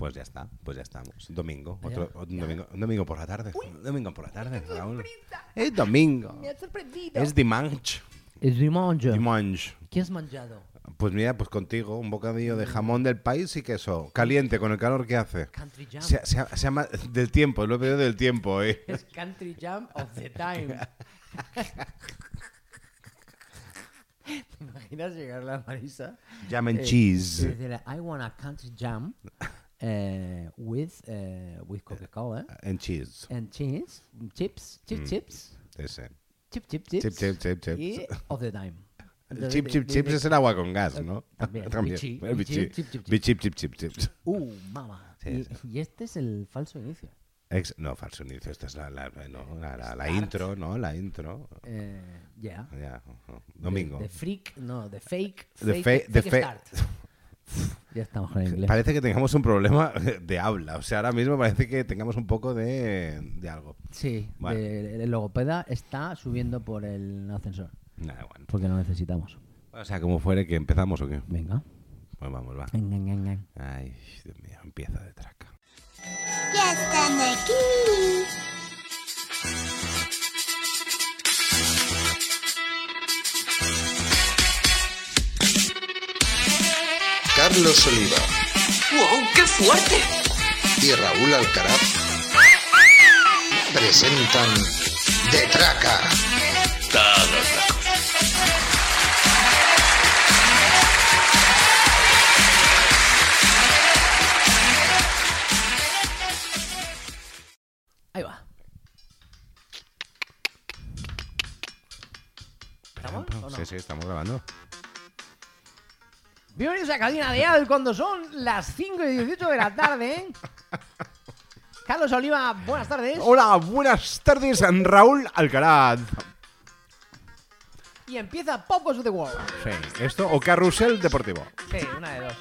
Pues ya está, pues ya estamos. Domingo, otro, un, domingo un domingo por la tarde. Un domingo por la tarde, Raúl. Es domingo. Me has sorprendido. Es dimanche. Es dimanche. Dimanche. ¿Qué has manchado? Pues mira, pues contigo, un bocadillo de jamón del país y queso. Caliente, con el calor que hace. Country Jam. Se, se- se llama del tiempo, lo he pedido del tiempo, ¿eh? Es Country Jam of the Time. ¿Te imaginas llegar a la Marisa? Jam and Eh, cheese. y decirle, I want a country jam eh, with, eh, with Coca-Cola And cheese. and cheese, chips, chip Mm. chips, Ese. chip chip chips, Chip, chip, chip, chips. y of the time. El chip, chip, chips es el agua con gas, ¿no? También, bichi, El bichi, bichi. chip, chip, chip. Chip, chip, chips. Uh, mama. Sí, y, sí. y este es el falso inicio. Ex- no, falso inicio. Esta es la, la, no, la, la- la intro, ¿no? La intro. Eh, ya. Ya, ujú. Domingo. De, freak, no, de fake. De fake, fe- de fake start. ya estamos con el inglés. Parece que tengamos un problema de habla. O sea, ahora mismo parece que tengamos un poco de, de algo. Sí, Vale. de- el logopeda está subiendo por el ascensor. Nada, bueno. Porque lo necesitamos. O sea, como fuere que empezamos o qué. Venga. Pues vamos, va. Venga, venga, venga. Ay, Dios mío, empieza de traca. Ya están aquí. Carlos Oliva ¡Wow! ¡Qué fuerte! y Raúl Alcaraz presentan De Traca. Ahí va. ¿Estamos o no? Sí, sí, estamos grabando. Bienvenidos a Cadena de Al cuando son las 5 y 18 de la tarde. ¿eh? Carlos Oliva, buenas tardes. Hola, buenas tardes, Raúl Alcaraz. Y empieza Pop Goes the World. Sí, esto o Carrusel Deportivo. Sí, una de dos.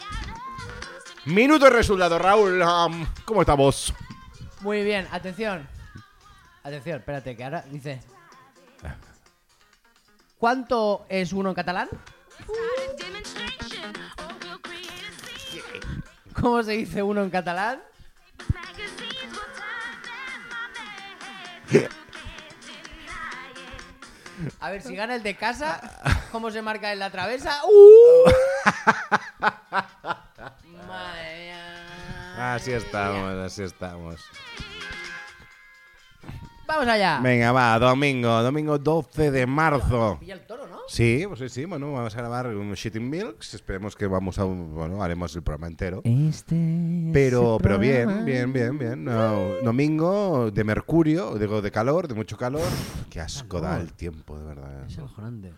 Minuto y resultado, Raúl. Am, ¿Cómo estamos? Muy bien, atención. Atención, espérate, que ahora dice. ¿Cuánto es uno en catalán? ¿Cómo se dice uno en catalán? A ver, si gana el de casa, ¿cómo se marca en la travesa? ¡Uh! Madre mía. Así estamos, así estamos. Vamos allá. Venga, va, domingo, domingo 12 de marzo. Pilla el toro, ¿no? Sí, pues sí, sí, bueno, vamos a grabar un Shitting Milks. Esperemos que vamos a, bueno, haremos el programa entero. Este. Pero, pero bien, bien, bien, bien. No, domingo de mercurio, digo de calor, de mucho calor. Qué asco da el tiempo, de verdad. Es acojonante.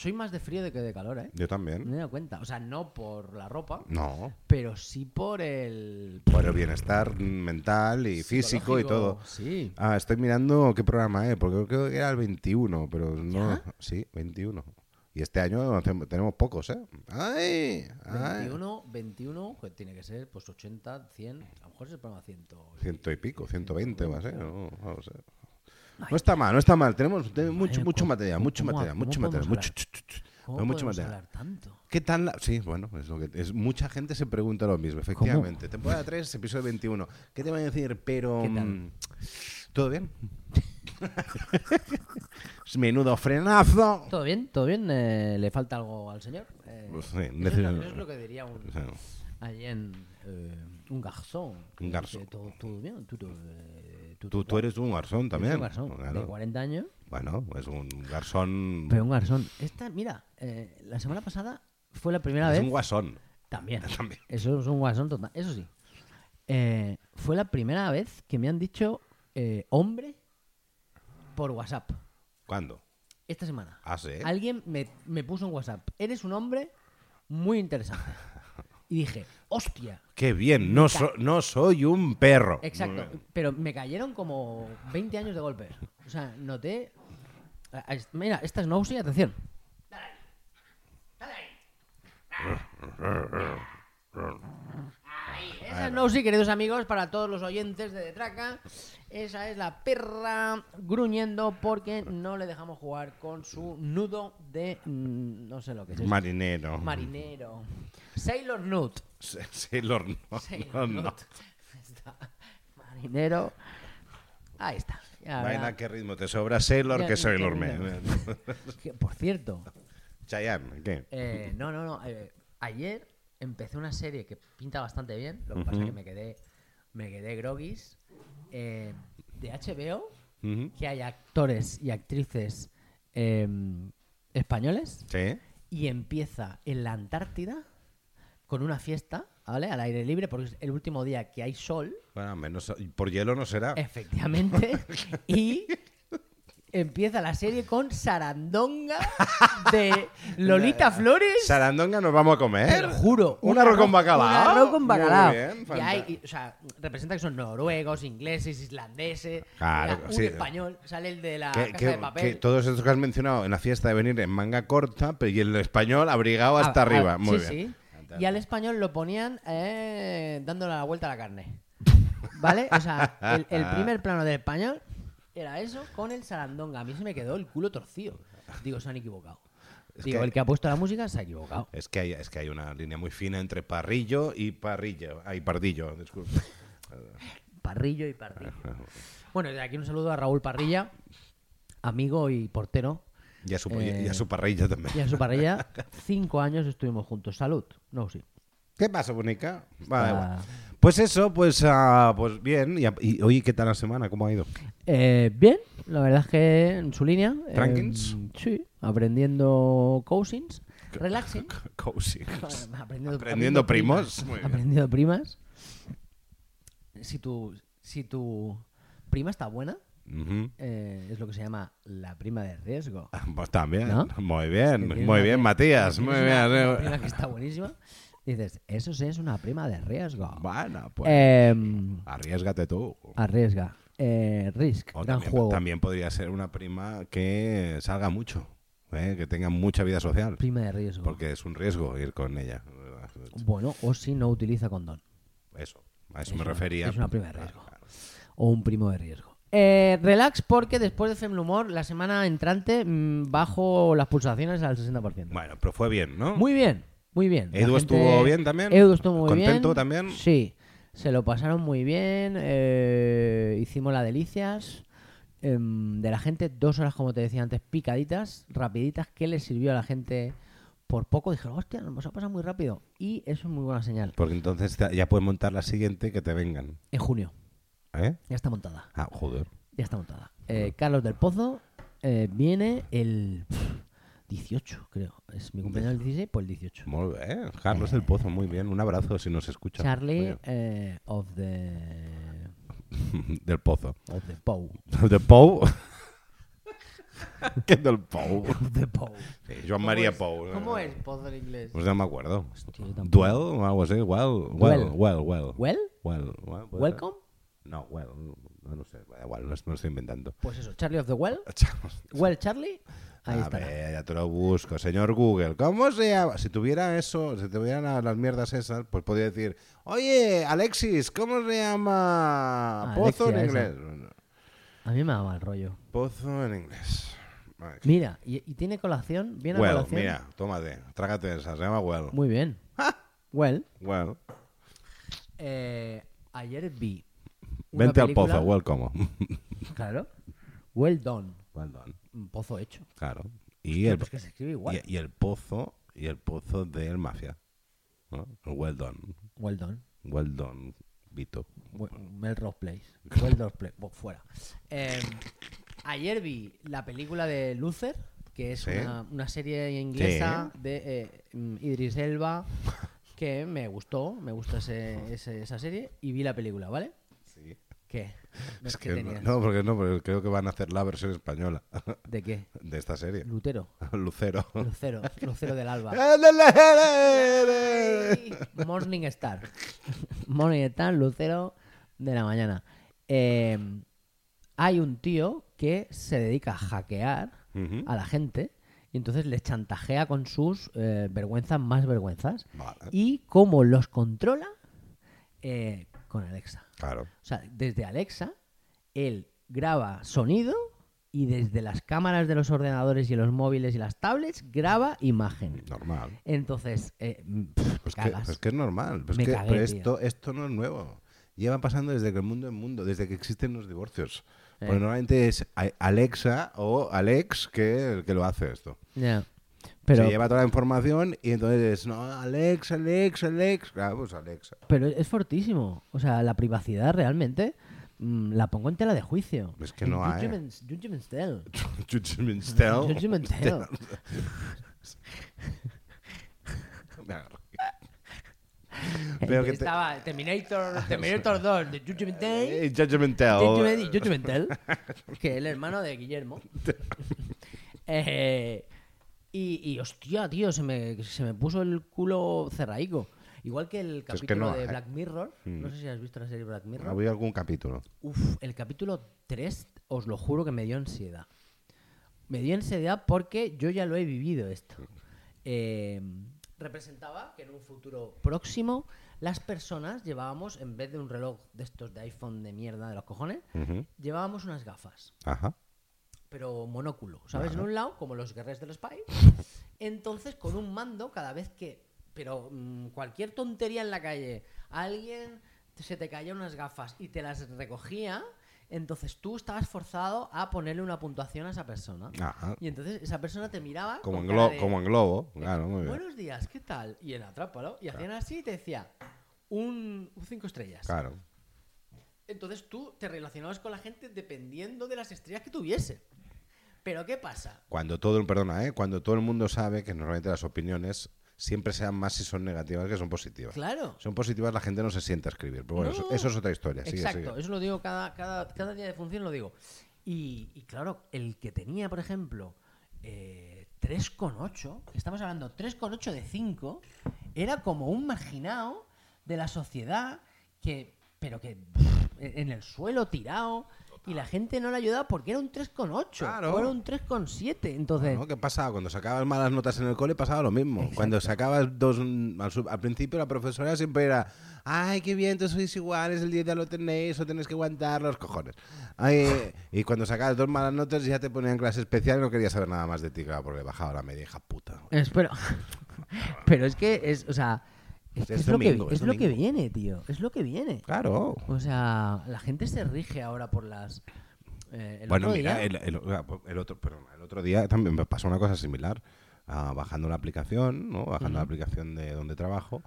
Soy más de frío de que de calor, ¿eh? Yo también. Me he dado cuenta. O sea, no por la ropa, No, pero sí por el. por el bienestar mental y físico y todo. Sí. Ah, estoy mirando qué programa es, porque creo que era el 21, pero no. ¿Ya? Sí, 21. Y este año tenemos pocos, ¿eh? ¡Ay! ay. 21, 21, que tiene que ser pues 80, 100. A lo mejor es el programa 100. Ciento y pico, 120 va a ser, ¿no? Vamos a ver. No está mal, no está mal. Tenemos, tenemos mucho, mucho ¿cómo- material, mucho material, mucho material, mucho, mucho material. tanto? ¿Qué tal? la- Sí, bueno, es lo que es. Mucha gente se pregunta lo mismo, efectivamente. Temporada 3, episodio 21. ¿Qué te voy a decir? Pero. Mm, ¿Todo bien? Menudo frenazo. ¿Todo bien? ¿Todo bien? Eh, ¿Le falta algo al señor? Eh, Pues sí, eso, es lo, eso es lo que diría un, O sea, allí en eh, un garzón. Un garzón. ¿Todo, todo bien? ¿Tú, tú, eh, tú- Tú, tú eres un garzón también. un garzón Claro. de 40 años. Bueno, es un garzón. Pero un garzón. Esta, mira, eh, la semana pasada fue la primera es vez. un guasón. También. También. Eso es un guasón total. Eso sí. Eh, fue la primera vez que me han dicho eh, hombre por WhatsApp. ¿Cuándo? Esta semana. Ah, sí. Alguien me, me puso en WhatsApp. Eres un hombre muy interesante. Y dije, hostia. Qué bien, no, so- no soy un perro. Exacto. Pero me cayeron como 20 años de golpe. O sea, noté. Mira, esta es Nosy, atención. Dale ahí. Dale ahí. Ahí, Esa es Nosy, queridos amigos, para todos los oyentes de Detraca. Esa es la perra gruñendo porque no le dejamos jugar con su nudo de. mm, No sé lo que es. eso. Marinero. Marinero. Sailor Nut. Se- Sailor no. Sailor no, no. Nut. Está. Marinero. Ahí está. Ya Vaina, qué ritmo te sobra Sailor Ya, que Sailor ritmo. Man. Que, por cierto, Chayanne, ¿qué? eh, no, no, no. eh, ayer empecé una serie que pinta bastante bien. Lo que pasa es que me quedé, me quedé groguis. Eh, de HBO, que hay actores y actrices eh, españoles. ¿Sí? y empieza en la Antártida con una fiesta, ¿vale? Al aire libre, porque es el último día que hay sol, Bueno, menos por hielo no será. efectivamente, y empieza la serie con Sarandonga de Lolita Flores. Sarandonga nos vamos a comer. Te lo juro. Un arroz con bacalao. Un arroz con Muy bacalao. bien, y hay, fanta- y, o sea, representa que son noruegos, ingleses, islandeses. Claro, Mira, un sí. español, sale el de la Que, casa que- de papel. que todos estos que has mencionado en la fiesta de venir en manga corta, pero y el español abrigado hasta Ah, arriba. ah, Muy sí, bien. sí. Y al español lo ponían eh, dándole la vuelta a la carne. ¿Vale? O sea, el, el primer plano del español era eso con el sarandonga. A mí se me quedó el culo torcido. Digo, se han equivocado. Es Digo, que- el que ha puesto la música se ha equivocado. Es que, hay, es que hay una línea muy fina entre parrillo y parrillo. Hay pardillo, disculpe. Parrillo y parrillo. Bueno, de aquí un saludo a Raúl Parrilla, amigo y portero. Y a su, Eh, y a su parrilla también. Y a su parrilla, cinco años estuvimos juntos. Salud. No, sí. ¿Qué pasa, bonica? Vale, Está-. Pues eso, pues, ah, pues bien. Y, y oye, ¿qué tal la semana? ¿Cómo ha ido? Eh, bien, la verdad es que en su línea. eh, ¿Trankins? sí, aprendiendo cousins, relaxing. Cozy. aprendiendo, Aprendiendo primos. Bien. Aprendiendo primas. Si tu, si tu prima está buena, eh, es lo que se llama la prima de riesgo. Pues también. ¿No? Muy bien, muy bien, Matías. Muy bien. una- prima que está buenísima. Dices, eso sí es una prima de riesgo. Bueno, pues Em, arriesgate tú. arriesga. Eh, Risk, O gran también, juego. también podría ser una prima que salga mucho, ¿eh? que tenga mucha vida social. Prima de riesgo. Porque es un riesgo ir con ella. Bueno, o si no utiliza condón. Eso, a eso Es me una- refería. es una prima de Claro, riesgo. claro. O un primo de riesgo. Eh, relax porque después de Femle Humor, la semana entrante mm, bajo las pulsaciones al 60%. Bueno, pero fue bien, ¿no? Muy bien, muy bien. ¿Edu estuvo bien también? Edu estuvo muy bien. ¿Contento también? Sí, se lo pasaron muy bien. eh, hicimos la delicias. em, de la gente, dos horas, como te decía antes, picaditas, rapiditas, que les sirvió a la gente por poco. Dijeron, hostia, nos ha pasado muy rápido. Y eso es muy buena señal. Porque entonces ya puedes montar la siguiente que te vengan. En junio, ¿Eh? ya está montada. Ah, joder. Ya está montada. Eh, Carlos del Pozo eh, viene el pff, 18, creo. Es mi cumpleaños el 16, pues el 18. Muy bien. Carlos del Pozo, muy bien. Un abrazo si nos escucha. Charlie eh, of the del Pozo. of the Pow. ¿De Pou? ¿Qué del Pou? Of the Pow. Sí, Joan ¿Cómo María es? Pou. ¿no? ¿Cómo es Pozo en inglés? Pues no me acuerdo. Hostia, yo. Duel o algo así. Well, well, well, well. Well, Well, well, well. welcome. No, well, no, no sé. Da igual, no, no estoy inventando. Pues eso, Charlie of the Well. Well, Charlie. Ahí A ver, ya te lo busco. Señor Google, ¿cómo se llama? Si tuviera eso, si tuvieran a- las mierdas esas, pues podría decir, oye, Alexis, ¿cómo se llama? Pozo en inglés. A mí me da mal rollo. Pozo en inglés. Vale. Mira, y, y tiene colación. Viene a Well, colación. mira, tómate, trágate esa, se llama Well. Muy bien. Well, Well, eh, ayer vi. Una vente al pozo, well como. Claro. Well done. well done. Un pozo hecho. Claro. Y Hostia, el, pues que se escribe igual. y, y el pozo, y el pozo del mafia. ¿no? Well done. Well done. Well done, Vito. Melrose Place. Place. Bueno, fuera. Eh, ayer vi la película de Luther, que es Sí. una, una serie inglesa de eh, mm, Idris Elba, que me gustó, me gustó ese- ese- esa serie, y vi la película, ¿vale? Sí. ¿Qué? Es ¿Qué que no, no, porque no, porque creo que van a hacer la versión española ¿De qué? de esta serie. Lutero. Lucero. Lucero. Lucero del Alba. Morning Star. Morning Star, Lucero de la mañana. Eh, hay un tío que se dedica a hackear a la gente y entonces les chantajea con sus eh, vergüenzas más vergüenzas. Vale. Y cómo los controla Eh, con Alexa. Claro. O sea, desde Alexa él graba sonido y desde las cámaras de los ordenadores y los móviles y las tablets graba imagen. Normal. Entonces, eh, mm, pff, Pues que, pues que es normal. Pues Me que- cagué, pero esto, esto no es nuevo. Lleva pasando desde que el mundo es mundo, desde que existen los divorcios. Eh. Porque normalmente es Alexa o Alex que que lo hace esto. Ya. Pero, Se lleva toda la información y entonces, no, Alex, Alex, Alex. Claro, pues Alexa. pero es fortísimo. O sea, la privacidad realmente mm, la pongo en tela de juicio. Es que no hay. Judgment, Judgment Day. Judgment Style. Judgment agarro. Pero que te- Estaba Terminator, Terminator 2 de Judgment Day. Eh, Judgment. Judgment, y Judgment Day, que es el hermano de Guillermo. Eh, y, y, hostia, tío, se me, se me puso el culo cerraico. Igual que el Que es que capítulo no, de eh. Black Mirror. No sé si has visto la serie Black Mirror. Había algún capítulo. Uf, el capítulo 3, os lo juro que me dio ansiedad. Me dio ansiedad porque yo ya lo he vivido esto. Eh, representaba que en un futuro próximo las personas llevábamos, en vez de un reloj de estos de iPhone de mierda de los cojones, llevábamos unas gafas, Ajá. Pero monóculo, ¿sabes? En un lado, como los guerreros del Spy. Entonces, con un mando, cada vez que. Pero mm, cualquier tontería en la calle, alguien se te caía unas gafas y te las recogía, entonces tú estabas forzado a ponerle una puntuación a esa persona. Ajá. Y entonces esa persona te miraba. Como en, glo- de, como en globo. Claro, muy bien. Buenos días, ¿qué tal? Y en Atrápalo. Y hacían así y te decía un 5 estrellas. Claro. Entonces tú te relacionabas con la gente dependiendo de las estrellas que tuviese. Pero ¿qué pasa? Cuando todo, el- perdona, ¿eh? cuando todo el mundo sabe que normalmente las opiniones siempre sean más si son negativas que son positivas. Claro. Son positivas, la gente no se sienta a escribir. Pero bueno, No. eso, eso es otra historia. Sigue, Exacto, sigue. eso lo digo cada, cada, cada día de función, lo digo. Y, y claro, el que tenía, por ejemplo, eh, 3,8, estamos hablando 3,8 de 5, era como un marginado de la sociedad que, pero que pff, en el suelo tirado y la gente no le ayudaba porque era un 3,8 Claro. o era un 3,7. Entonces. ¿Qué pasaba? Cuando sacabas malas notas en el cole pasaba lo mismo. Cuando sacabas dos... Al, sub- al principio la profesora siempre era ¡Ay, qué bien, todos sois iguales, el día ya lo tenéis, o tenéis que aguantar los cojones! Ay, y cuando sacabas dos malas notas ya te ponían clase especial y no quería saber nada más de ti, claro, porque bajaba la media, hija puta. Espero. Pero es que es, o sea, es, que Es es lo, que, es lo que viene, tío. Es lo que viene. Claro. O sea, la gente se rige ahora por las. eh, el Bueno, otro mira, día- el, el- el otro, perdón, el otro día también me pasó una cosa similar. Ah, bajando la aplicación, ¿no? Bajando la aplicación de donde trabajo,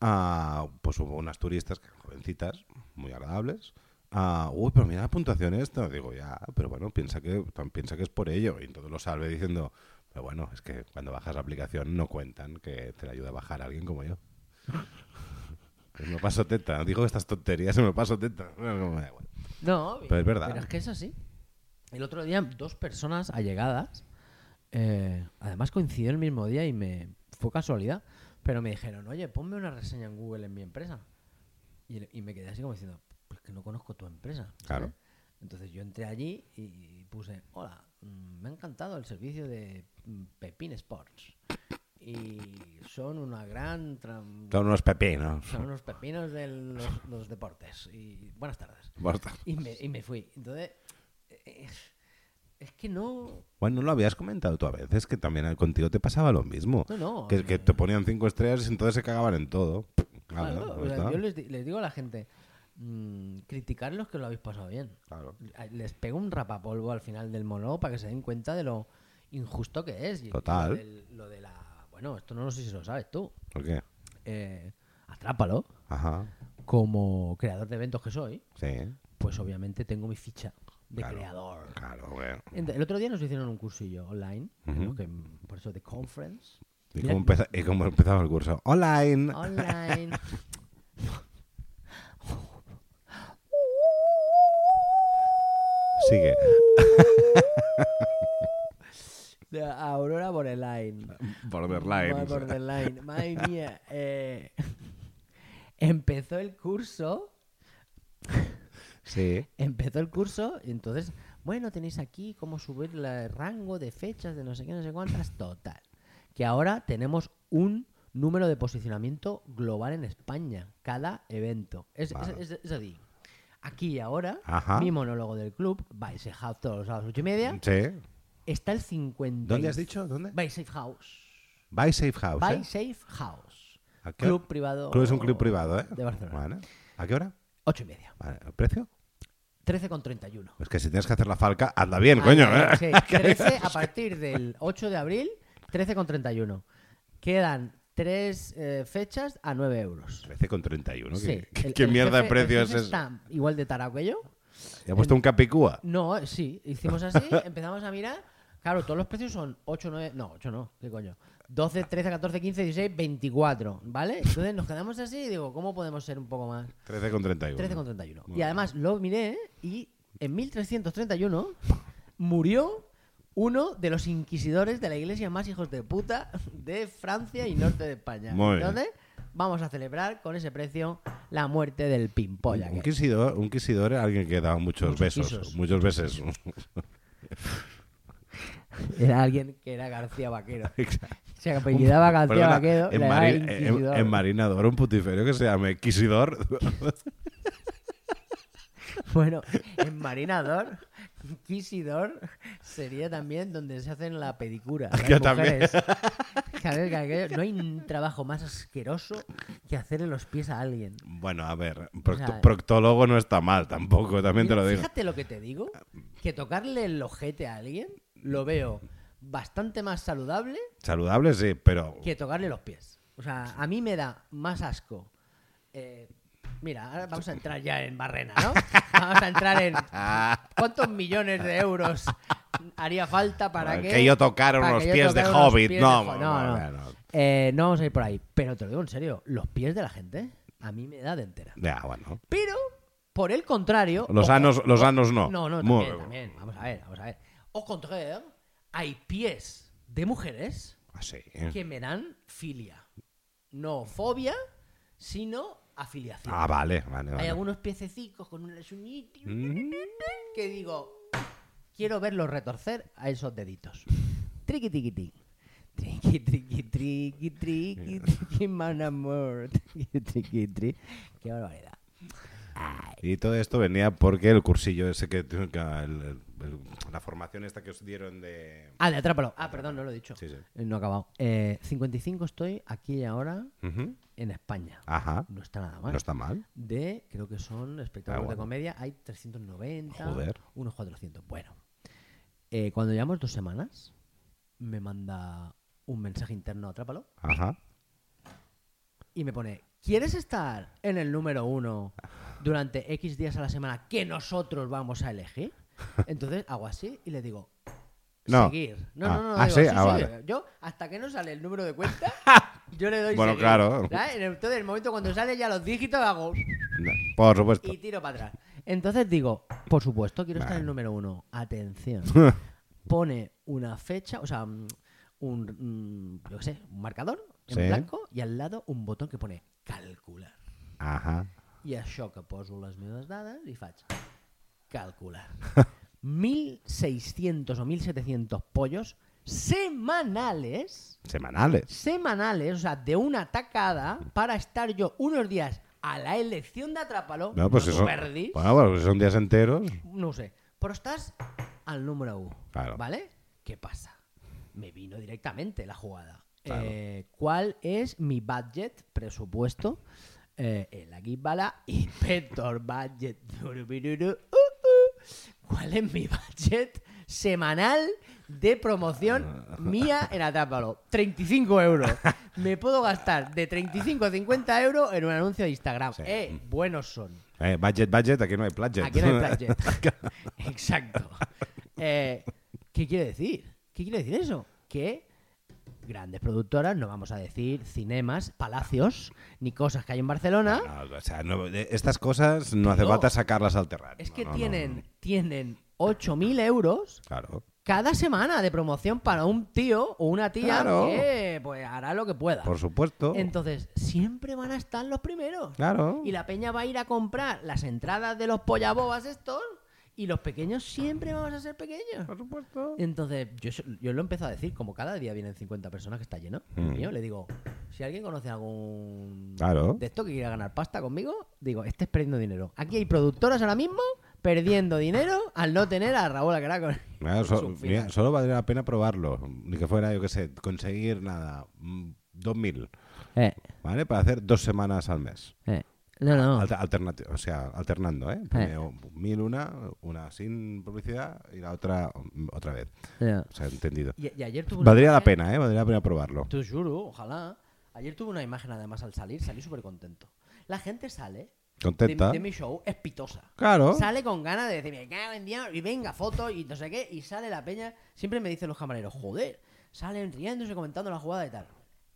ah, pues hubo unas turistas, jovencitas, muy agradables. Ah, uy, pero mira la puntuación esta. Digo, ya, pero bueno, piensa que, piensa que es por ello. Y entonces lo salve diciendo, pero bueno, es que cuando bajas la aplicación no cuentan que te la ayuda a bajar alguien como yo. Pues me paso teta, digo estas tonterías me paso teta. Da igual. No, Pero es verdad. Pero es que es así. El otro día, dos personas allegadas, eh, además coincidió el mismo día y me fue casualidad, pero me dijeron, oye, ponme una reseña en Google en mi empresa. Y, y me quedé así como diciendo, pues que no conozco tu empresa. ¿sabes? Claro. Entonces yo entré allí y puse, hola, mm, me ha encantado el servicio de mm, Pepin Sports. Y son una gran... Son unos pepinos. Son unos pepinos de los, los deportes. Y buenas tardes. Basta. Y me, y me fui. Entonces, es que no. Bueno, lo habías comentado tú a veces, que también contigo te pasaba lo mismo. No, no. Que, que te ponían cinco estrellas y entonces se cagaban en todo. Claro, Claro, o sea, yo les, di- les digo a la gente: mm, criticar los que lo habéis pasado bien. Claro. Les pego un rapapolvo al final del monólogo para que se den cuenta de lo injusto que es. Total. Lo, del- lo de la. Bueno, esto no sé si lo sabes tú. ¿Por qué? Eh, atrápalo. Ajá. Como creador de eventos que soy, Sí. pues obviamente tengo mi ficha de Claro. creador. Claro, bueno. Ent- El otro día nos hicieron un cursillo online. ¿no? que, por eso de conference. ¿Y Mira- cómo, empeza- y cómo empezaba el curso? Online. Online. Sigue. Aurora Borderline. Borderline. Borderline. Madre mía. eh, empezó el curso. Sí. Empezó el curso y entonces, bueno, tenéis aquí cómo subir el rango de fechas de no sé qué, no sé cuántas. Total. Que ahora tenemos un número de posicionamiento global en España. Cada evento. Es, Vale. es, es- es decir, aquí y ahora, Ajá. mi monólogo del club, Safe House todos los sábados 8 y media, Sí. Está el 50. ¿Dónde has dicho? ¿Dónde? By Safe House. By Safe House. By ¿eh? Safe House. ¿A qué Club hora? privado. Club es un club privado, ¿eh? De Barcelona. Vale. ¿A qué hora? 8 y media. Vale. ¿El precio? 13,31. Es que si tienes que hacer la falca, hazla bien, coño. Ah, ¿eh? sí, 13 a partir del 8 de abril, 13,31. Quedan tres eh, fechas a 9 euros. 13 con 31. Sí, ¿Qué, el- qué el mierda de jefe- precio el es eso? Está igual de tarao que yo. ¿Y ha puesto un capicúa? No, sí, hicimos así, empezamos a mirar. Claro, todos los precios son 8, 9, no, 8 no, ¿qué coño? 12, 13, 14, 15, 16, 24, ¿vale? Entonces nos quedamos así y digo, ¿cómo podemos ser un poco más? 13 con 31. 13,31. Muy Y bien. además lo miré y en 1331 murió uno de los inquisidores de la iglesia más hijos de puta de Francia y norte de España. Muy bien. Entonces, vamos a celebrar con ese precio la muerte del pimpolla. Un quisidor, un quisidor era alguien que daba muchos, Muchos besos. quisos. Muchos besos. Era alguien que era García Vaquero. Exacto. Se apellidaba García Perdona, Vaquero. en, le daba Mari- en- inquisidor. en Marinador, un putiferio que se llame Quisidor. Bueno, en Marinador, Quisidor sería también donde se hacen la pedicura. las Yo también. mujeres. Aquello- no hay un trabajo más asqueroso que hacerle los pies a alguien. bueno, a ver, sea, proctólogo no está mal tampoco, también te lo digo. Fíjate lo que te digo, que tocarle el ojete a alguien lo veo bastante más saludable Saludable sí, pero... que tocarle los pies. O sea, a mí me da más asco. eh, mira, ahora vamos a entrar ya en Barrena, ¿no? Vamos a entrar en cuántos millones de euros haría falta para que... que yo tocara unos pies de hobbit. pies No, de ho- no, no, no. Eh, no vamos a ir por ahí. Pero te lo digo en serio, los pies de la gente a mí me da de entera. Ya, bueno. Pero, por el contrario... Los ojo, anos, los anos no. no, no, Muy- también, también. Vamos a ver, vamos a ver. Au contraire, hay pies de mujeres Ah, sí. que me dan filia. No fobia, sino afiliación. Ah, vale, vale, Hay vale. algunos piececicos con unas uñitas Mm. que digo, quiero verlos retorcer a esos deditos. Triqui, triqui, triqui. Triqui, triqui, triqui, triqui, triqui, mon amor. Triqui, triqui, triqui. Qué barbaridad. Y todo esto venía porque el cursillo ese que... que el- el- la formación esta que os dieron de... Ah, de Atrápalo. Ah, perdón, no lo he dicho. Sí, sí. Eh, No he acabado. Eh, 55 estoy aquí y ahora en España. Ajá. No está nada mal. No está mal. De, creo que son espectáculos Ah, bueno. de comedia, hay 390, Joder. unos 400. Bueno, eh, cuando llevamos dos semanas, me manda un mensaje interno, atrápalo, Ajá. y me pone, ¿quieres estar en el número uno durante X días a la semana que nosotros vamos a elegir? Entonces hago así y le digo, No. seguir. No, Ah. no, no. Ah, digo, sí, ah, vale. Yo, hasta que no sale el número de cuenta, yo le doy Bueno, seguir. claro. Entonces, en el momento cuando sale ya los dígitos, hago No, Por supuesto. y tiro para atrás. Entonces digo, por supuesto, quiero estar en el número uno. Atención. Pone una fecha, o sea, mm, un, mm, yo qué sé, un marcador en Sí. blanco y al lado un botón que pone calcular. Ajá. I això que poso les meves dades i faig calcular. 1.600 o 1.700 pollos semanales, Semanales. semanales, o sea, de una tacada para estar yo unos días a la elección de Atrápalo, No, pues no eso. t'ho perdis, Bueno, pues son días enteros. no sé, però estàs al número 1, Claro. ¿vale? ¿Qué pasa? Me vino directamente la jugada. Claro. Eh, ¿Cuál es mi budget, presupuesto? Eh, el aquí Inspector Budget. ¿Cuál es mi budget semanal de promoción mía en Atrápalo? 35 euros. Me puedo gastar de 35 a 50 euros en un anuncio de Instagram. Sí. Eh, buenos son. Eh, budget, budget, aquí no hay budget. Aquí no hay budget. Exacto. Eh, ¿Qué quiere decir? ¿Qué quiere decir eso? Que grandes productoras, no vamos a decir cinemas, palacios, ni cosas que hay en Barcelona, No, o sea, no, de- estas cosas no hace falta sacarlas al terreno. es que tienen, tienen 8.000 euros Claro. cada semana de promoción para un tío o una tía Claro. que pues, hará lo que pueda. Por supuesto. Entonces, siempre van a estar los primeros. Claro. Y la peña va a ir a comprar las entradas de los pollabobas estos Y los pequeños siempre vamos a ser pequeños. Por supuesto. Entonces, yo, yo lo empiezo a decir, como cada día vienen 50 personas que está lleno, Mm. mío, le digo, si alguien conoce algún Claro. de esto que quiera ganar pasta conmigo, digo, estés perdiendo dinero. Aquí hay productoras ahora mismo perdiendo dinero al no tener a Raúl Alcaraz con- Mira, con so- su mira, final. solo valdría la pena probarlo. Ni que fuera, yo qué sé, conseguir nada, mm, 2.000, Eh, ¿vale? Para hacer dos semanas al mes. eh. No, no. Alter- alternati- o sea, alternando, ¿eh? Primero mil una, una sin publicidad y la otra otra vez. Ya. O sea, entendido. Y, y ayer una Valdría la pena, ¿eh? Valdría la pena probarlo. Te juro, ojalá. Ayer tuve una imagen además al salir, salí súper contento. La gente sale Contenta. de mi show espitosa. Claro. Sale con ganas de decir, me cago en Dios", y venga, foto y no sé qué, y sale la peña. Siempre me dicen los camareros, joder, salen riéndose, comentando la jugada y tal.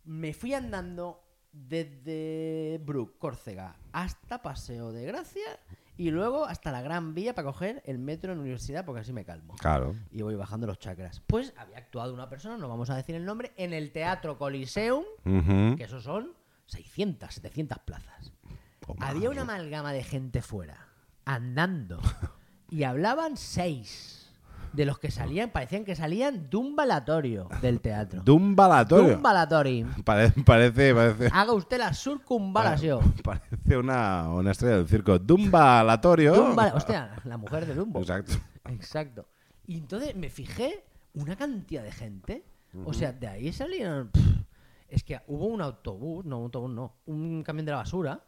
Me fui andando desde Brook, Córcega, hasta Paseo de Gracia y luego hasta la Gran Vía para coger el metro en la universidad porque así me calmo. Claro. Y voy bajando los chakras. Pues había actuado una persona, no vamos a decir el nombre, en el Teatro Coliseum, que esos son 600, 700 plazas. Toma. Había una amalgama de gente fuera, andando, y hablaban seis. De los que salían, parecían que salían de un balatorio del teatro. De un balatorio. un balatorio. Parece, parece, parece, Haga usted la circunvalación. parece una, una estrella del circo. Dumbalatorio. Dumba- Hostia, la mujer de Dumbo. Exacto. Exacto. Y entonces me fijé una cantidad de gente. O sea, de ahí salieron. pff, es que hubo un autobús, no, un autobús no, un camión de la basura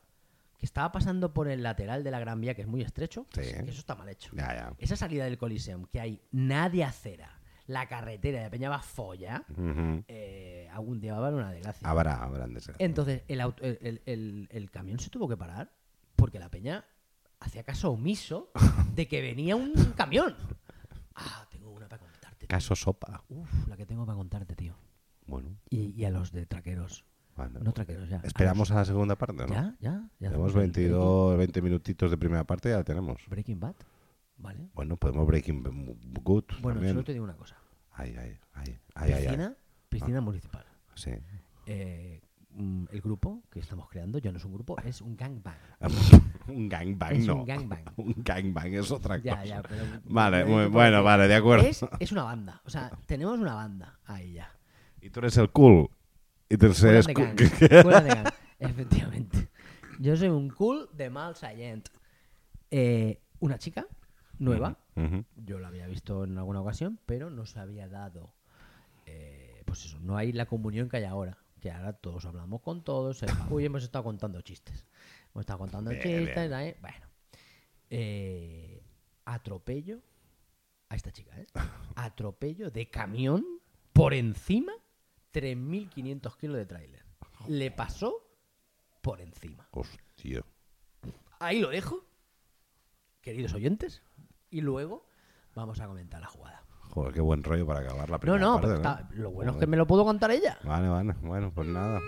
estaba pasando por el lateral de la Gran Vía, que es muy estrecho. Sí. que Eso está mal hecho. Ya, ya. Esa salida del Coliseum, que hay nadie acera, la carretera de Peña va folla, Ujú. eh, algún día va a haber una desgracia. Habrá, habrán. Entonces, el, auto- el, el- el- el camión se tuvo que parar porque la peña hacía caso omiso de que venía un camión. Ah, tengo una para contarte. tío. Caso sopa. Uf, la que tengo para contarte, tío. Bueno, Y, y a los de traqueros. No traqueros, ya. Esperamos a la segunda parte, ¿no? ¿Ya? ¿Ya? ¿Ya Tenemos hacemos el 22, 20 minutitos de primera parte, ya la tenemos. Breaking, Bad? ¿Vale? Bueno, podemos Breaking Good Bueno, también. solo te digo una cosa. Ay, ay, ay, ay, ay, ay. Piscina, piscina municipal. Sí. Eh, mm, el grupo que estamos creando ya no es un grupo, es un gangbang. un gangbang, Es no. un gangbang. Un gangbang es otra Ya, cosa. ya, pero- Vale, muy- bueno, vale, de acuerdo. Es, es una banda. O sea, tenemos una banda ahí ya. Y tú eres el cool. The Gang, Efectivamente. Yo soy un cool de mal Sayent. Eh, una chica nueva. Yo la había visto en alguna ocasión, pero no se había dado. eh, pues eso, no hay la comunión que hay ahora. Que ahora todos hablamos con todos. eh, Uy, hemos estado contando chistes. Hemos estado contando Bien, chistes. bien. Bueno. Eh, atropello a esta chica, ¿eh? Atropello de camión por encima 3.500 kilos de tráiler. Le pasó por encima. Hostia. Ahí lo dejo, queridos oyentes, y luego vamos a comentar la jugada. Joder, qué buen rollo para acabar la No, primera no, parte, pero ¿no? está- lo bueno es que me lo puedo contar ella. Vale, vale. Bueno, pues nada.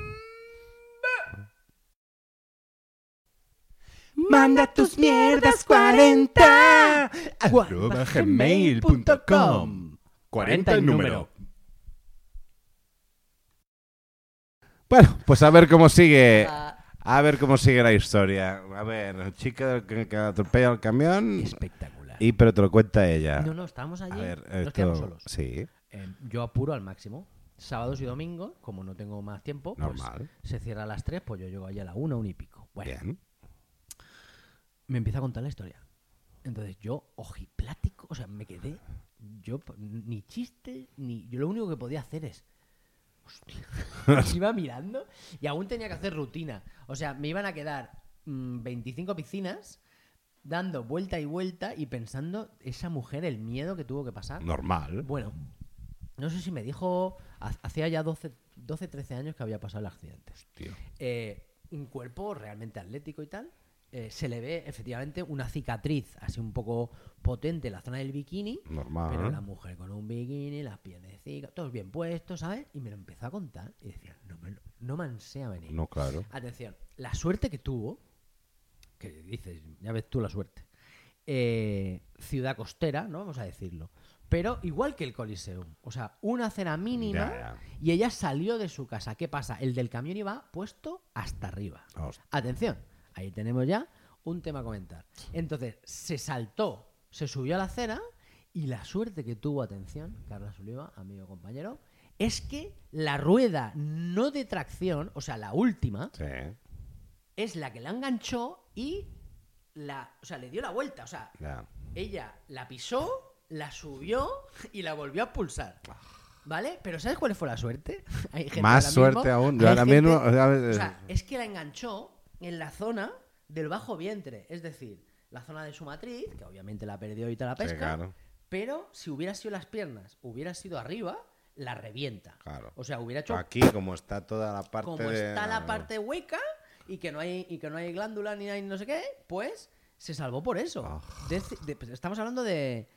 Manda tus mierdas 40 Arroba gmail.com. 40 en número. Bueno, pues a ver cómo sigue. A ver cómo sigue la historia. A ver, chica que, que atropella el camión. Espectacular. Y pero te lo cuenta ella. No, no, estábamos allí, A ver, nos quedamos solos. Sí, Eh, yo apuro al máximo. Sábados y domingos, como no tengo más tiempo, pues normal. se cierra a las 3, pues yo llego allí a la 1, 1 y pico. Bueno, Bien. me empieza a contar la historia. Entonces yo, ojiplático, o sea, me quedé. Yo, ni chiste, ni. Yo lo único que podía hacer es. Hostia. Iba mirando y aún tenía que hacer rutina. O sea, me iban a quedar mm, 25 piscinas dando vuelta y vuelta y pensando esa mujer, el miedo que tuvo que pasar. Normal. Bueno, no sé si me dijo. ha- Hacía ya 12, 12 13 años que había pasado el accidente. Tío. Eh, un cuerpo realmente atlético y tal. Eh, se le ve efectivamente una cicatriz así un poco potente en la zona del bikini. Normal. Pero la mujer con un bikini, las piernecitas, todos bien puestos, ¿sabes? Y me lo empezó a contar y decía, no me, no me ansea venir. No, claro. Atención, la suerte que tuvo, que dices, ya ves tú la suerte, eh, ciudad costera, ¿no? Vamos a decirlo. Pero igual que el Coliseum. O sea, una cena mínima y ella salió de su casa. ¿Qué pasa? El del camión iba puesto hasta arriba. Hostia. Atención, ahí tenemos ya un tema a comentar. Entonces, se saltó, se subió a la acera y la suerte que tuvo, atención, Carlos Oliva, amigo compañero, es que la rueda no de tracción, o sea, la última, Sí. es la que la enganchó y la, o sea, le dio la vuelta, o sea, ella la pisó, la subió y la volvió a pulsar. ¿Vale? Pero ¿sabes cuál fue la suerte? Hay gente Más mismo- suerte aún. Yo ahora gente- mismo, o sea, o sea, es que la enganchó en la zona del bajo vientre, es decir, la zona de su matriz, que obviamente la perdió y te la Sí, pesca, claro. pero si hubiera sido las piernas, hubiera sido arriba, la revienta. Claro. O sea, hubiera hecho Aquí, como está toda la parte como de... está la parte hueca y que no hay y que no hay glándula ni hay no sé qué, pues se salvó por eso. Ah. De ci- de- pues estamos hablando de,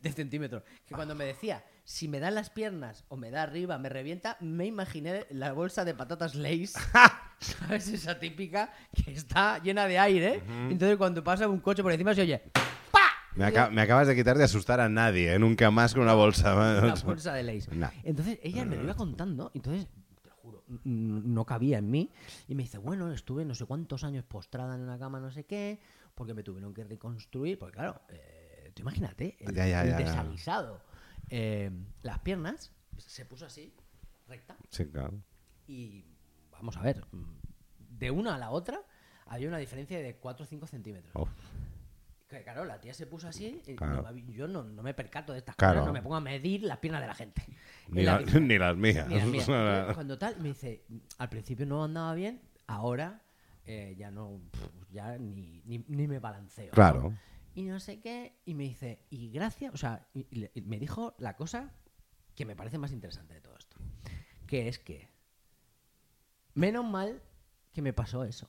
de, centímetros. Que cuando me decía si me dan las piernas o me da arriba, me revienta, me imaginé la bolsa de patatas Lays, ¿sabes? Esa típica que está llena de aire. Entonces cuando pasa un coche por encima se oye ¡pa! Me, aca- me acabas de quitar de asustar a nadie, ¿eh? Nunca más con una bolsa. una bolsa de. Nah. Entonces ella me lo iba contando, entonces, te lo juro, no cabía en mí. Y me dice, bueno, estuve no sé cuántos años postrada en una cama, no sé qué, porque me tuvieron que reconstruir. Porque claro, eh, tú imagínate, el, Ya, ya, el ya, ya. desaguisado. Eh, las piernas se puso así, recta, Sí, claro. y vamos a ver, de una a la otra había una diferencia de 4 o 5 centímetros. Uf. Que, Claro, la tía se puso así. y Claro. no me- yo no, no me percato de estas Claro. cosas, no me pongo a medir las piernas de la gente. Ni, la ni las mías. Mira, mira, cuando tal, me dice, al principio no andaba bien, ahora eh, ya no, pf, ya ni, ni, ni me balanceo. ¿no? Claro. Y no sé qué, y me dice, y gracias, o sea, y- y le- y me dijo la cosa que me parece más interesante de todo esto, que es que, menos mal que me pasó eso.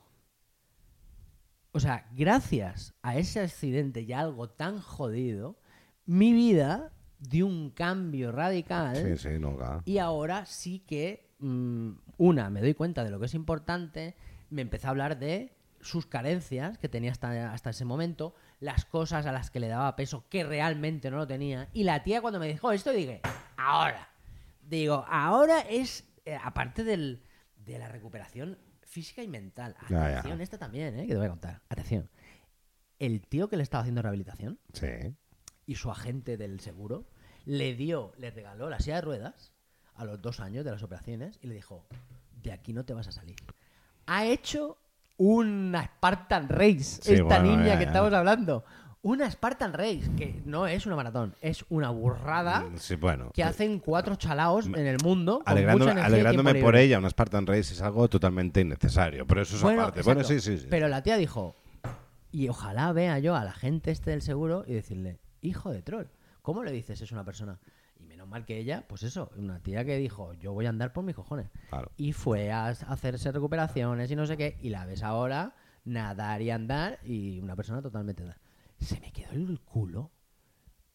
O sea, gracias a ese accidente y a algo tan jodido, mi vida dio un cambio radical. Sí, sí, no, claro. Y ahora sí que, mm, una, me doy cuenta de lo que es importante, me empecé a hablar de sus carencias que tenía hasta, hasta ese momento, las cosas a las que le daba peso que realmente no lo tenía. Y la tía cuando me dijo esto, dije, ahora. Digo, ahora es, eh, aparte del, de la recuperación física y mental. Ya, ya. Atención, esta también, ¿eh? que te voy a contar. Atención. El tío que le estaba haciendo rehabilitación Sí. y su agente del seguro le dio, le regaló la silla de ruedas a los dos años de las operaciones y le dijo, de aquí no te vas a salir. Ha hecho una Spartan Race, Sí, esta bueno, niña ya, que estamos hablando. Una Spartan Race, que no es una maratón, es una burrada Sí, bueno. que hacen cuatro chalaos en el mundo. con Alegrándome, mucha energía alegrándome por ella, una Spartan Race es algo totalmente innecesario, pero eso es Bueno, aparte. Bueno, sí, sí, sí. Pero la tía dijo, y ojalá vea yo a la gente este del seguro y decirle, hijo de troll, ¿cómo le dices eso a una persona? Y menos mal que ella, pues eso, una tía que dijo, yo voy a andar por mis cojones. Claro. Y fue a hacerse recuperaciones y no sé qué, y la ves ahora nadar y andar y una persona totalmente... da- Se me quedó el culo.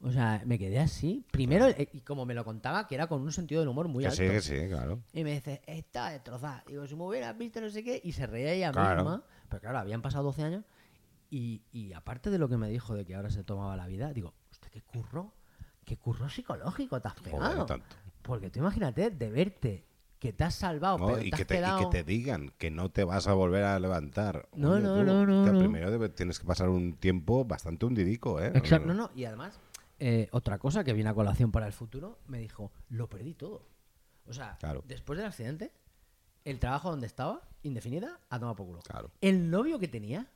O sea, me quedé así. Primero, eh, y como me lo contaba, que era con un sentido del humor muy Que alto. sí, que sí, claro. Y me dice, está destrozada. Digo, si me hubieras visto no sé qué. Y se reía ella Claro. misma. Pero claro, habían pasado 12 años. Y, y aparte de lo que me dijo de que ahora se tomaba la vida, digo, hostia, qué curro, qué curro psicológico te has Joder, pegado. tanto. Porque tú imagínate de verte que te has salvado, ¿no? pero Y, te que te, y que te digan que no te vas a volver a levantar. No, Oye, no, tú, no, no. Primero tienes que pasar un tiempo bastante hundidico, ¿eh? Exacto, no, no. Y además, eh, otra cosa que viene a colación para el futuro, me dijo, lo perdí todo. O sea, Claro. después del accidente, el trabajo donde estaba, indefinida, a tomar por culo. Claro. El novio que tenía,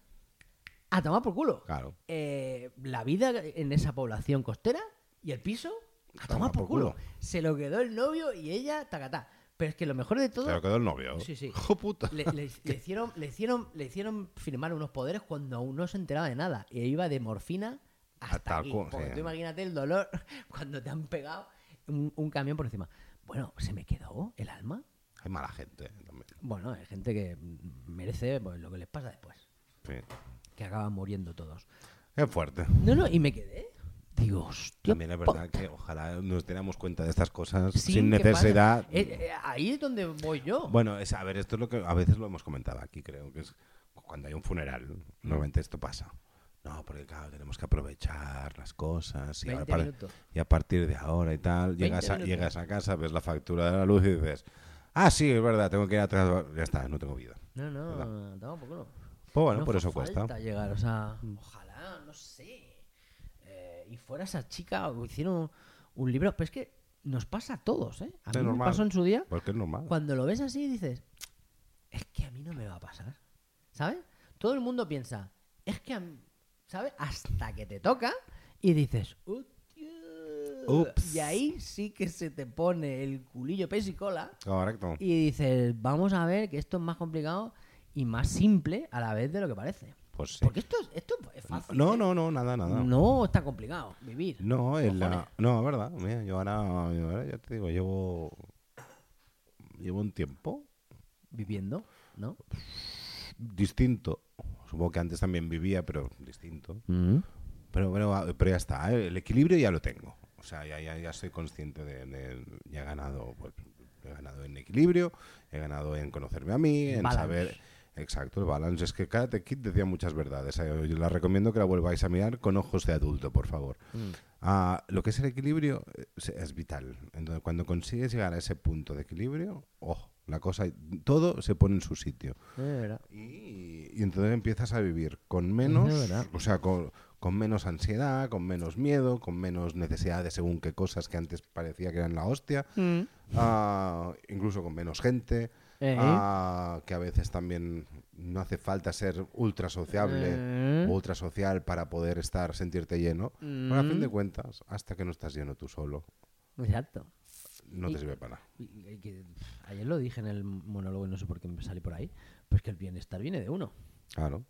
a tomar por culo. Claro. Eh, la vida en esa población costera y el piso, a tomar por culo. Se lo quedó el novio y ella, tacatá. Pero es que lo mejor de todo... Se lo quedó el novio. Sí, sí. Hijo puta. Le, le- le hicieron, le, hicieron, le hicieron firmar unos poderes cuando aún no se enteraba de nada. Y iba de morfina hasta Hasta aquí. Porque sí. tú imagínate el dolor cuando te han pegado un, un camión por encima. Bueno, se me quedó el alma. Hay mala gente eh, también. Bueno, hay gente que merece pues, lo que les pasa después. Sí. Que acaban muriendo todos. Es fuerte. No, no, y me quedé. Digo, hostia. También es verdad que ojalá nos diéramos cuenta de estas cosas sin sin, necesidad. Eh, eh, ahí es donde voy yo. Bueno, es, a ver, esto es lo que a veces lo hemos comentado aquí, creo, que es cuando hay un funeral, normalmente esto pasa. No, porque claro, tenemos que aprovechar las cosas y, 20 ahora para- minutos. y a partir de ahora y tal, 20 llegas a, llegas a casa, ves la factura de la luz y dices, ah, sí, es verdad, tengo que ir atrás, ya está, no tengo vida. No, no, por culo. Pues bueno, No por eso cuesta. falta llegar, o sea, ojalá, no sé. Y fuera esa chica, o hicieron un libro, pero es que nos pasa a todos, ¿eh? A Es mí me pasó en su día. Porque es normal. Cuando lo ves así dices, es que a mí no me va a pasar. ¿Sabes? Todo el mundo piensa, es que a mí, ¿sabes? Hasta que te toca y dices. Ups. Y ahí sí que se te pone el culillo pez y cola Correcto. y dices, vamos a ver que esto es más complicado y más simple a la vez de lo que parece. Pues sí. Porque esto es, esto es fácil. No, ¿eh? no, no, nada, nada. No está complicado vivir. No, en la- no, es verdad. Mira, yo ahora, yo ahora ya te digo, llevo llevo un tiempo Viviendo, ¿no? distinto. Supongo que antes también vivía, pero distinto. Pero, pero, pero ya está, ¿eh? el equilibrio ya lo tengo. O sea, ya, ya, ya soy consciente de, de- ya he ganado, pues, he ganado en equilibrio, he ganado en conocerme a mí, en Balance. saber. Exacto, el balance. Es que Karate Kid decía muchas verdades. Eh, Yo les recomiendo que la volváis a mirar con ojos de adulto, por favor. Ah, lo que es el equilibrio eh, es, es vital. Entonces, cuando consigues llegar a ese punto de equilibrio, oh, la cosa, todo se pone en su sitio. Y, y entonces empiezas a vivir con menos, o sea, con, con menos ansiedad, con menos miedo, con menos necesidad de según qué cosas que antes parecía que eran la hostia, ah, incluso con menos gente, Eh. ah, que a veces también no hace falta ser ultra sociable Eh. o ultra social para poder estar, sentirte lleno. Pero a fin Mm. de cuentas, hasta que no estás lleno tú solo, Exacto. no Y- te sirve para nada. Y- y que, pff, ayer lo dije en el monólogo y no sé por qué me salí por ahí, pues que el bienestar viene de uno. Claro.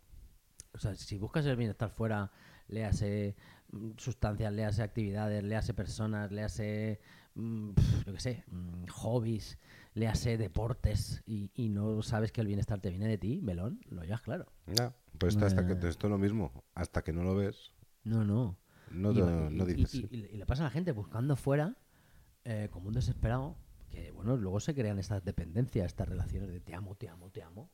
O sea, si buscas el bienestar fuera, léase mm, sustancias, léase actividades, léase personas, léase, mm, pf, yo qué sé, mm, hobbies, léase deportes y, y no sabes que el bienestar te viene de ti, melón, lo llevas claro. Ya, pues esto, hasta que, esto es lo mismo. Hasta que no lo ves, No, no. no, y, no y- dices y- le pasa a la gente buscando fuera, eh, como un desesperado, que bueno, luego se crean estas dependencias, estas relaciones de te amo, te amo, te amo,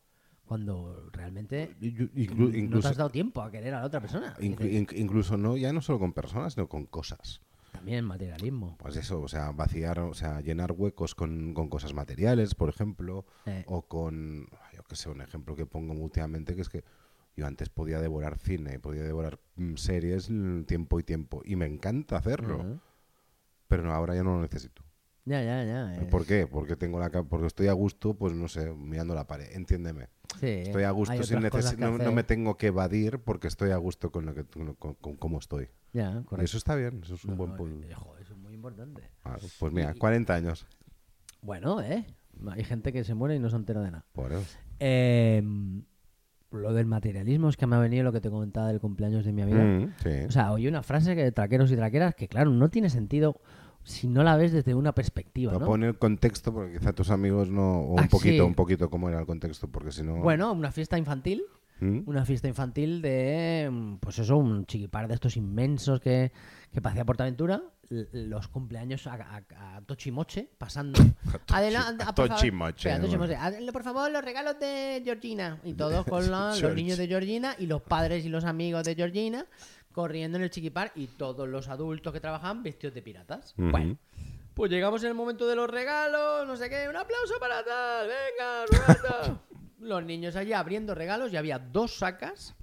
cuando realmente Y- y- inclu- no te incluso, has dado tiempo a querer a la otra persona. inclu- Dices, inc- incluso no, ya no solo con personas, sino con cosas. También materialismo. Pues eso, o sea, vaciar, o sea, llenar huecos con, con cosas materiales, por ejemplo, Eh. o con, yo que sé, un ejemplo que pongo últimamente, que es que yo antes podía devorar cine, podía devorar mm, series mm, tiempo y tiempo, y me encanta hacerlo, pero no, ahora ya no lo necesito. Ya, ya, ya. ¿Por qué? Porque tengo la porque estoy a gusto, pues no sé, mirando la pared, entiéndeme. Sí, Estoy a gusto sin que no, me tengo que evadir porque estoy a gusto con lo que con, con- con cómo estoy. Ya, Y correcto. eso está bien, eso es un No, buen punto. eh, joder, eso es muy importante. Pues mira, y- 40 años. Bueno, ¿eh? Hay gente que se muere y no se entera de nada. Por eso. Eh, lo del materialismo es que me ha venido lo que te comentaba del cumpleaños de mi amiga. Mm, sí. O sea, oí una frase que de traqueros y traqueras que, claro, no tiene sentido si no la ves desde una perspectiva, Pero ¿no? pone el contexto porque quizá tus amigos no. O un Ah, poquito, sí. un poquito cómo era el contexto, porque si no. Bueno, una fiesta infantil. ¿Mm? Una fiesta infantil de, mm, pues eso, un chiquipar de estos inmensos que, que parecía Portaventura. Los cumpleaños a, a, a tochimoche, pasando. Adelante, a favor. tochimoche, Espera, a tochimoche. bueno. Por favor, los regalos de Georgina. Y todos con la- los niños de Georgina y los padres y los amigos de Georgina corriendo en el chiquipar y todos los adultos que trabajan vestidos de piratas. Bueno, pues llegamos en el momento de los regalos, no sé qué, un aplauso para tal, venga. Los niños allí abriendo regalos y había dos sacas,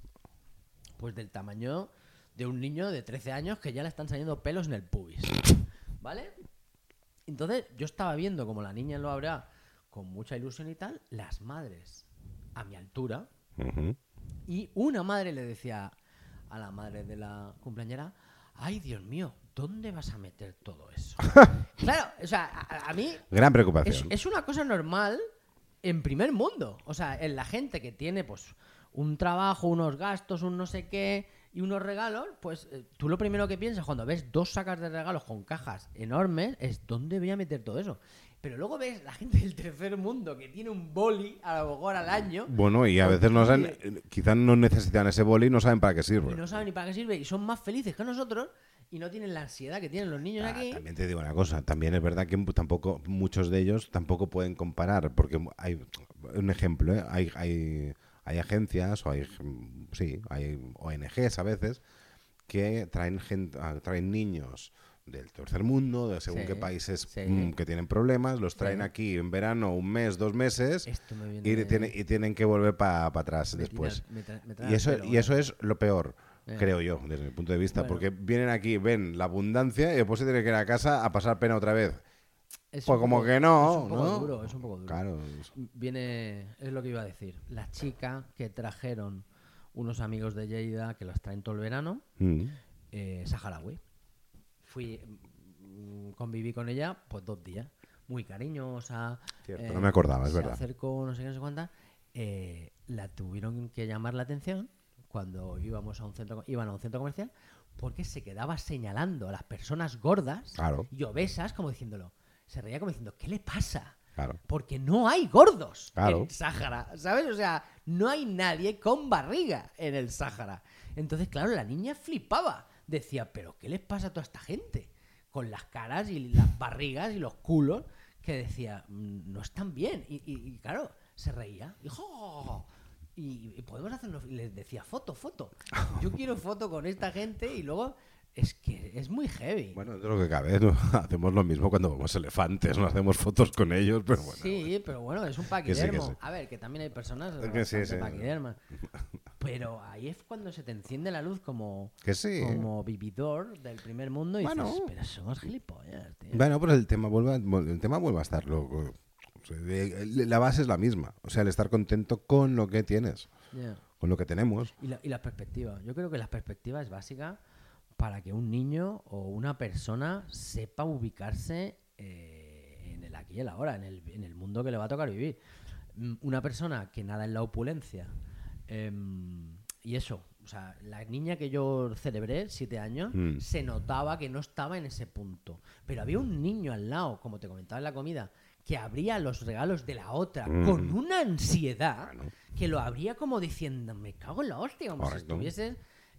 pues del tamaño de un niño de 13 años que ya le están saliendo pelos en el pubis. ¿Vale? Entonces yo estaba viendo como la niña lo abría con mucha ilusión y tal, las madres a mi altura, y una madre le decía a la madre de la cumpleañera, ay Dios mío, ¿dónde vas a meter todo eso? claro, o sea, a, a mí Gran es, preocupación. es una cosa normal en primer mundo. O sea, en la gente que tiene pues un trabajo, unos gastos, un no sé qué y unos regalos, pues eh, tú lo primero que piensas cuando ves dos sacas de regalos con cajas enormes es ¿dónde voy a meter todo eso? Pero luego ves la gente del tercer mundo que tiene un boli a lo mejor al año Bueno, y a veces no saben, quizás no necesitan ese boli y no saben para qué y sirve. no saben ni para qué sirve y son más felices que nosotros y no tienen la ansiedad que tienen los niños Ah, aquí. también te digo una cosa, también es verdad que tampoco muchos de ellos tampoco pueden comparar, porque hay un ejemplo, ¿eh? hay, hay, hay agencias o hay mm, sí, hay ONGs a veces que traen gente, ah, traen niños del tercer mundo, de según Sí, qué países sí. mm, que tienen problemas, los traen Sí. aquí en verano un mes, dos meses Esto me viene y, tienen, y tienen que volver para atrás me después. tira- me tra- me trae Y eso, y eso es lo peor. Creo yo, desde mi punto de vista, Bueno. porque vienen aquí, ven la abundancia y después se tienen que ir a casa a pasar pena otra vez. Es Pues como poco- que no, Es un poco ¿no? duro, es un poco duro. Claro. Viene, es lo que iba a decir. La chica que trajeron unos amigos de Lleida que las traen todo el verano, Mm. eh, saharaui. Fui, mm, conviví con ella pues dos días. Muy cariñosa. Cierto, no me acordaba, es se verdad. acercó, no sé qué, no sé cuántas. eh, la tuvieron que llamar la atención cuando íbamos a un centro, iban a un centro comercial porque se quedaba señalando a las personas gordas Claro. y obesas como diciéndolo. Se reía como diciendo, ¿qué le pasa? Claro. Porque no hay gordos Claro. en Sáhara, ¿sabes? O sea, no hay nadie con barriga en el Sáhara. Entonces, claro, la niña flipaba. Decía, ¿pero qué les pasa a toda esta gente? Con las caras y las barrigas y los culos, que decía, "Mm, no están bien. Y, y- y, claro, se reía. Y, ¡jo! y, podemos hacernos. Y les decía, foto, foto. Yo quiero foto con esta gente y luego. Es que es muy heavy. Bueno, dentro de lo que cabe, ¿no? hacemos lo mismo cuando vemos elefantes, no hacemos fotos con ellos, pero bueno. Sí, pero bueno, es un Que sí, que paquidermo. sí. A ver, que también hay personas que sí, paquidermas. Pero ahí es cuando se te enciende la luz como, Que sí. como vividor del primer mundo y Bueno. dices, pero somos gilipollas, tío. Bueno, pues el tema vuelve el tema vuelve a estar loco. La base es la misma. O sea, el estar contento con lo que tienes, con lo que tenemos. Y, la, y la perspectiva. Yo creo que la perspectiva es básica para que un niño o una persona sepa ubicarse eh, en el aquí y el ahora, en el, en el mundo que le va a tocar vivir. Mm, Una persona que nada en la opulencia. em, y eso, o sea, la niña que yo celebré, siete años, Mm. se notaba que no estaba en ese punto. Pero había un niño al lado, como te comentaba en la comida, que abría los regalos de la otra Mm. con una ansiedad que lo abría como diciendo, me cago en la hostia, como si Correcto.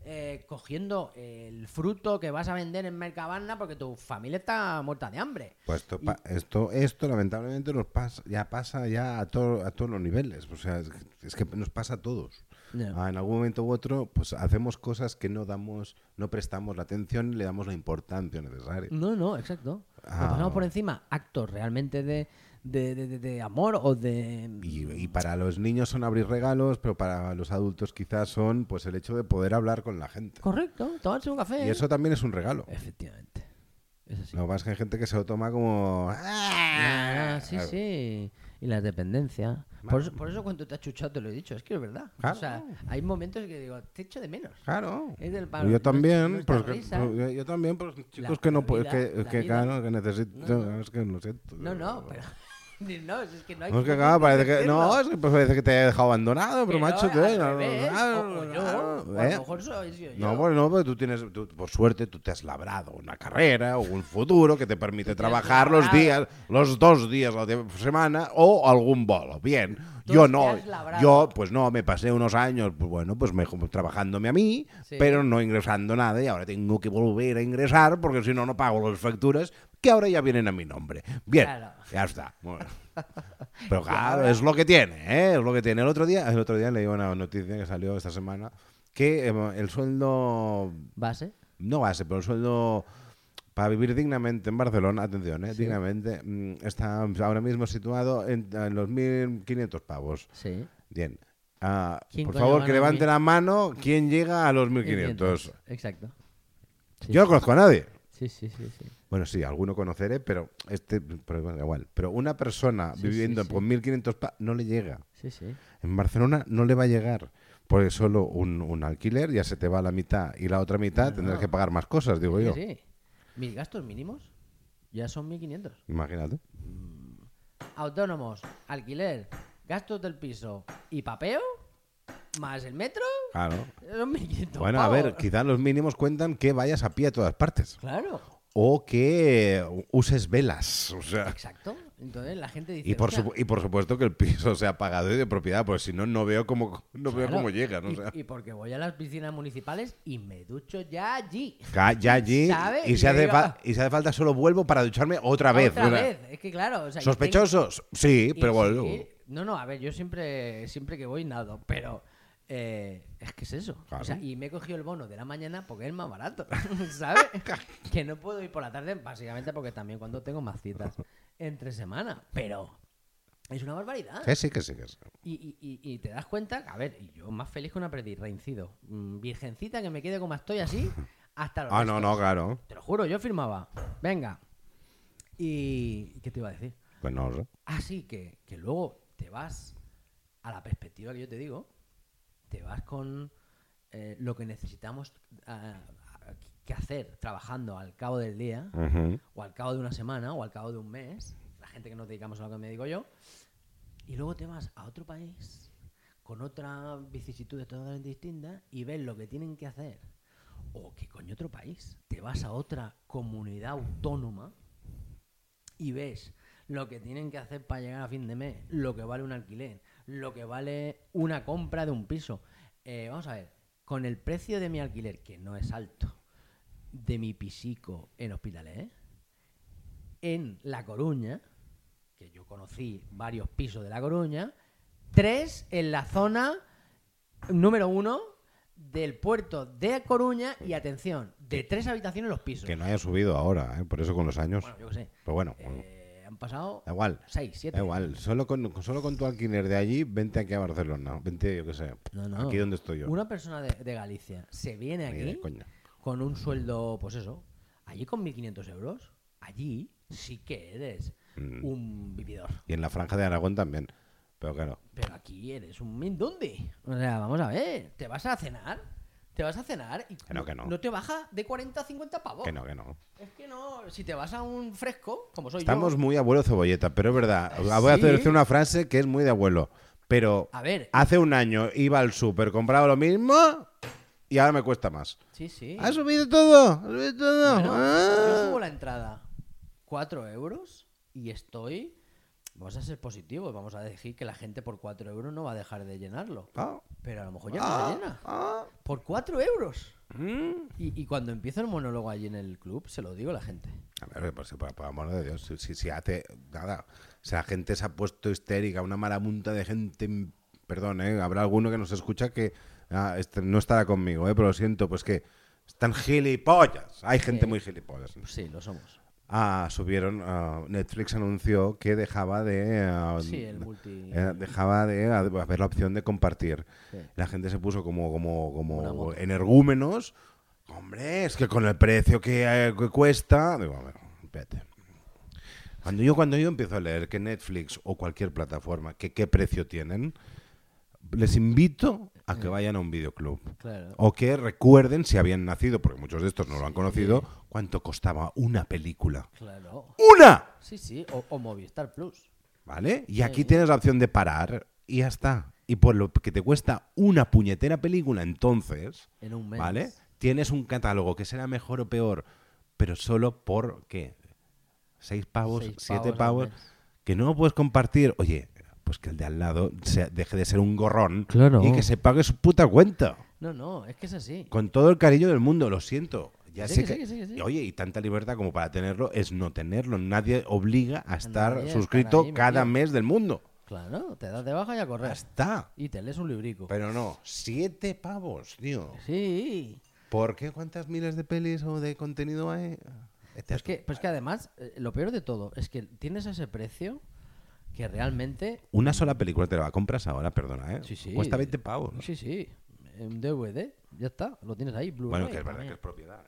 Eh, cogiendo el fruto que vas a vender en Mercabana porque tu familia está muerta de hambre. Pues esto, pa- esto, esto lamentablemente nos pasa, ya pasa ya a, todo- a todos los niveles. O sea, es, es que nos pasa a todos. Ah, en algún momento u otro, pues hacemos cosas que no damos, no prestamos la atención y le damos la importancia necesaria. No, no, exacto. Nos Ah. pasamos por encima actos realmente de, de, de- de- de amor o de... Y, y para los niños son abrir regalos, pero para los adultos quizás son pues el hecho de poder hablar con la gente. Correcto, tomarse un café. Y eso también es un regalo. Efectivamente. Lo es que hay gente que se lo toma como... Ah, sí, sí. Y las dependencias. Por eso, por eso cuando te has chuchado te lo he dicho, es que es verdad. Claro. O sea, hay momentos que digo, te echo de menos. Claro. Es del palo. Yo también, porque- yo, yo también, pues chicos La que no vida, que, que vida. claro, que necesito, No, no. es que no sé. No, no, pero... No, es que no hay No, es que claro, parece que, no, es que pues parece que te he dejado abandonado, pero macho, al no, no, a ¿eh? lo mejor soy yo. No, pues no, pues tú tienes, tú- por suerte, tú te has labrado una carrera o un futuro que te permite trabajar los días, los dos días a la semana o algún bolo. Bien, Tú yo no, yo pues no, me pasé unos años, pues bueno, pues me, trabajándome a mí, Sí. pero no ingresando nada y ahora tengo que volver a ingresar porque si no, no pago las facturas que ahora ya vienen a mi nombre. Bien, Claro. ya está. Bueno. Pero claro, es lo que tiene, ¿eh? Es lo que tiene. El otro día, el otro día leí una noticia que salió esta semana que eh, el sueldo ¿Base? no base, pero el sueldo para vivir dignamente en Barcelona, atención, ¿eh? dignamente, mm, está ahora mismo situado en, en los 1.500 pavos. Sí. Bien. Ah, ¿Quién por favor, que levante la mano quien llega a los 1.500. Exacto. Sí, Yo no conozco a nadie. Sí, sí, sí, sí. Bueno, sí, alguno conoceré, pero este, pero bueno, igual. Pero una persona Sí, viviendo sí, sí. con 1.500 pa no le llega. Sí, sí. En Barcelona no le va a llegar. Porque solo un, un alquiler ya se te va la mitad y la otra mitad No, tendrás no. que pagar más cosas, digo yo. sí. Mis gastos mínimos ya son 1.500. Imagínate. Autónomos, alquiler, gastos del piso y papeo, más el metro, Claro. son 1.500 Bueno, a ver, quizás los mínimos cuentan que vayas a pie a todas partes. Claro, O que uses velas. O sea, exacto. Entonces la gente dice... y por, "Hostia, supu- y por supuesto que el piso sea pagado y de propiedad, porque si no, no veo cómo, no veo cómo llegan. o sea. y porque voy a las piscinas municipales y me ducho ya allí. Ya allí ¿Sabe? y Y si, hace digo, fa- y si hace falta solo vuelvo para ducharme otra vez. Otra o sea, vez. Es que claro, o sea, ¿Sospechosos? Sí, pero sí, No, no, a ver, yo siempre, siempre que voy nado, pero eh, es que es eso. Claro. O sea, y me he cogido el bono de la mañana porque es más barato, ¿sabes? que no puedo ir por la tarde, básicamente porque también cuando tengo más citas entre semana. Pero Es una barbaridad. Que sí, que sí, que sí. Y, y- y- y te das cuenta, a ver, yo más feliz que una perdiz, reincido. Mm, Virgencita que me quede como estoy así hasta los Ah, no, no, claro. Te lo juro, yo firmaba. Venga. Y. ¿Qué te iba a decir? Pues no lo sé. Así que, que luego te vas a la perspectiva que yo te digo, te vas con eh, lo que necesitamos ah, ah, que hacer trabajando al cabo del día, o al cabo de una semana, o al cabo de un mes, la gente que nos dedicamos a lo que me digo yo, y luego te vas a otro país con otra vicisitud totalmente distinta y ves lo que tienen que hacer. O que coño otro país, te vas a otra comunidad autónoma y ves lo que tienen que hacer para llegar a fin de mes, lo que vale un alquiler, lo que vale una compra de un piso. Eh, vamos a ver, con el precio de mi alquiler, que no es alto, de mi pisico en Hospitalet, en La Coruña, que yo conocí varios pisos de La Coruña, tres en la zona número uno del puerto de Coruña y atención, de tres habitaciones los pisos. Que no haya subido ahora, ¿eh? por eso con los años. Bueno, yo qué sé. Pero bueno, bueno, Eh, pasado da igual. seis, siete. Da igual. Solo con, solo con tu alquiler de allí, vente aquí a Barcelona. Vente, yo qué sé. No, no. Aquí donde estoy yo. Una persona de, de Galicia se viene aquí con un sueldo, pues eso, allí con 1.500 euros, allí sí que eres Mm. un vividor. Y en la franja de Aragón también. Pero claro. Pero aquí eres un mindundi. O sea, vamos a ver, te vas a cenar, te vas a cenar y Que no, que no. te baja de 40 a 50 pavos. Que no, que no. Es que no, si te vas a un fresco, como soy Estamos yo. muy abuelo cebolleta, pero es verdad. Eh, Voy a hacer una frase que es muy de abuelo. Pero A ver, hace un año iba al súper, compraba lo mismo y ahora me cuesta más. sí, sí. ¿Ha subido todo? ¿Ha subido todo? Bueno, Ah. yo subo la entrada 4 euros y estoy. Vamos a ser positivos, vamos a decir que la gente por 4 euros no va a dejar de llenarlo. Ah, Pero a lo mejor ya no ah, se llena. ah. Por 4 euros. Mm. Y, y cuando empiezo el monólogo allí en el club, se lo digo a la gente. A ver, pues, por, por amor de Dios, si, si, si hace nada. O sea, la gente se ha puesto histérica, una marabunta de gente. Perdón, ¿eh? habrá alguno que nos escucha que ah, este, no estará conmigo, ¿eh? pero lo siento, pues que están gilipollas. Hay gente muy gilipollas. Sí, lo somos. Ah, subieron. ah, Netflix anunció que dejaba de. ah, Sí, el multi. eh, dejaba de haber la opción de compartir. Sí. La gente se puso como, como, como energúmenos. Hombre, es que con el precio que, eh, que cuesta. Digo, a ver, espérate. Cuando yo, cuando yo empiezo a leer que Netflix o cualquier plataforma, que qué precio tienen, les invito a que vayan a un videoclub. Claro. O que recuerden, si habían nacido, porque muchos de estos no lo han conocido, cuánto costaba una película. Claro. ¡Una! Sí, sí. O, o Movistar Plus. ¿Vale? Y aquí tienes la opción de parar y ya está. Y por lo que te cuesta una puñetera película, entonces, En un mes. ¿vale? Tienes un catálogo que será mejor o peor, pero solo por, ¿qué? ¿Seis pavos? Seis ¿Siete pavos al pavos? mes. Que no puedes compartir. Oye, pues que el de al lado se- deje de ser un gorrón Claro. y que se pague su puta cuenta. No, no, es que es así. Con todo el cariño del mundo, lo siento. Ya Sí, sé que que, sí, que sí, que sí. y Oye, y tanta libertad como para tenerlo es no tenerlo. Nadie obliga a estar nadie suscrito ahí cada mes del mundo. Claro, te das de baja y a Ya correr. está. Y te lees un librico. Pero no, siete pavos, tío. Sí. ¿Por qué cuántas miles de pelis o de contenido hay? Este Es que, pues que además, eh, lo peor de todo es que tienes ese precio que realmente. Una sola película te la compras ahora, perdona, ¿eh? Sí, sí. Cuesta 20 pavos. Sí, sí. En DVD, ya está. Lo tienes ahí. Blu-ray, Bueno, que es verdad también. que es propiedad.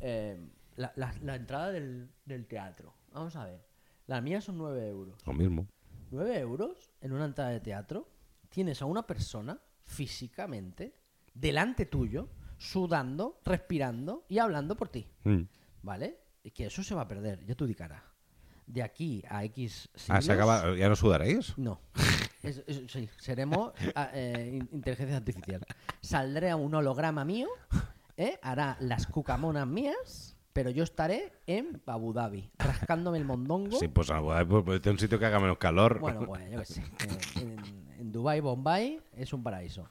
¿eh? La, la- la entrada del, del teatro. Vamos a ver. La mía son 9 euros. Lo mismo. 9 euros en una entrada de teatro. Tienes a una persona físicamente delante tuyo, sudando, respirando y hablando por ti. Mm. ¿Vale? Y que eso se va a perder, ya tú di cara. De aquí a X Ah, siglos... se acaba. ¿Ya no sudaréis? No. Es- es- sí, seremos ah, eh, in- inteligencia artificial. Saldré a un holograma mío, ¿eh? hará las cucamonas mías, pero yo estaré en Abu Dhabi, rascándome el mondongo. Sí, pues, ah, pues, pues, un sitio que haga menos calor. Bueno, pues yo qué sé. En, en Dubai, Bombay es un paraíso.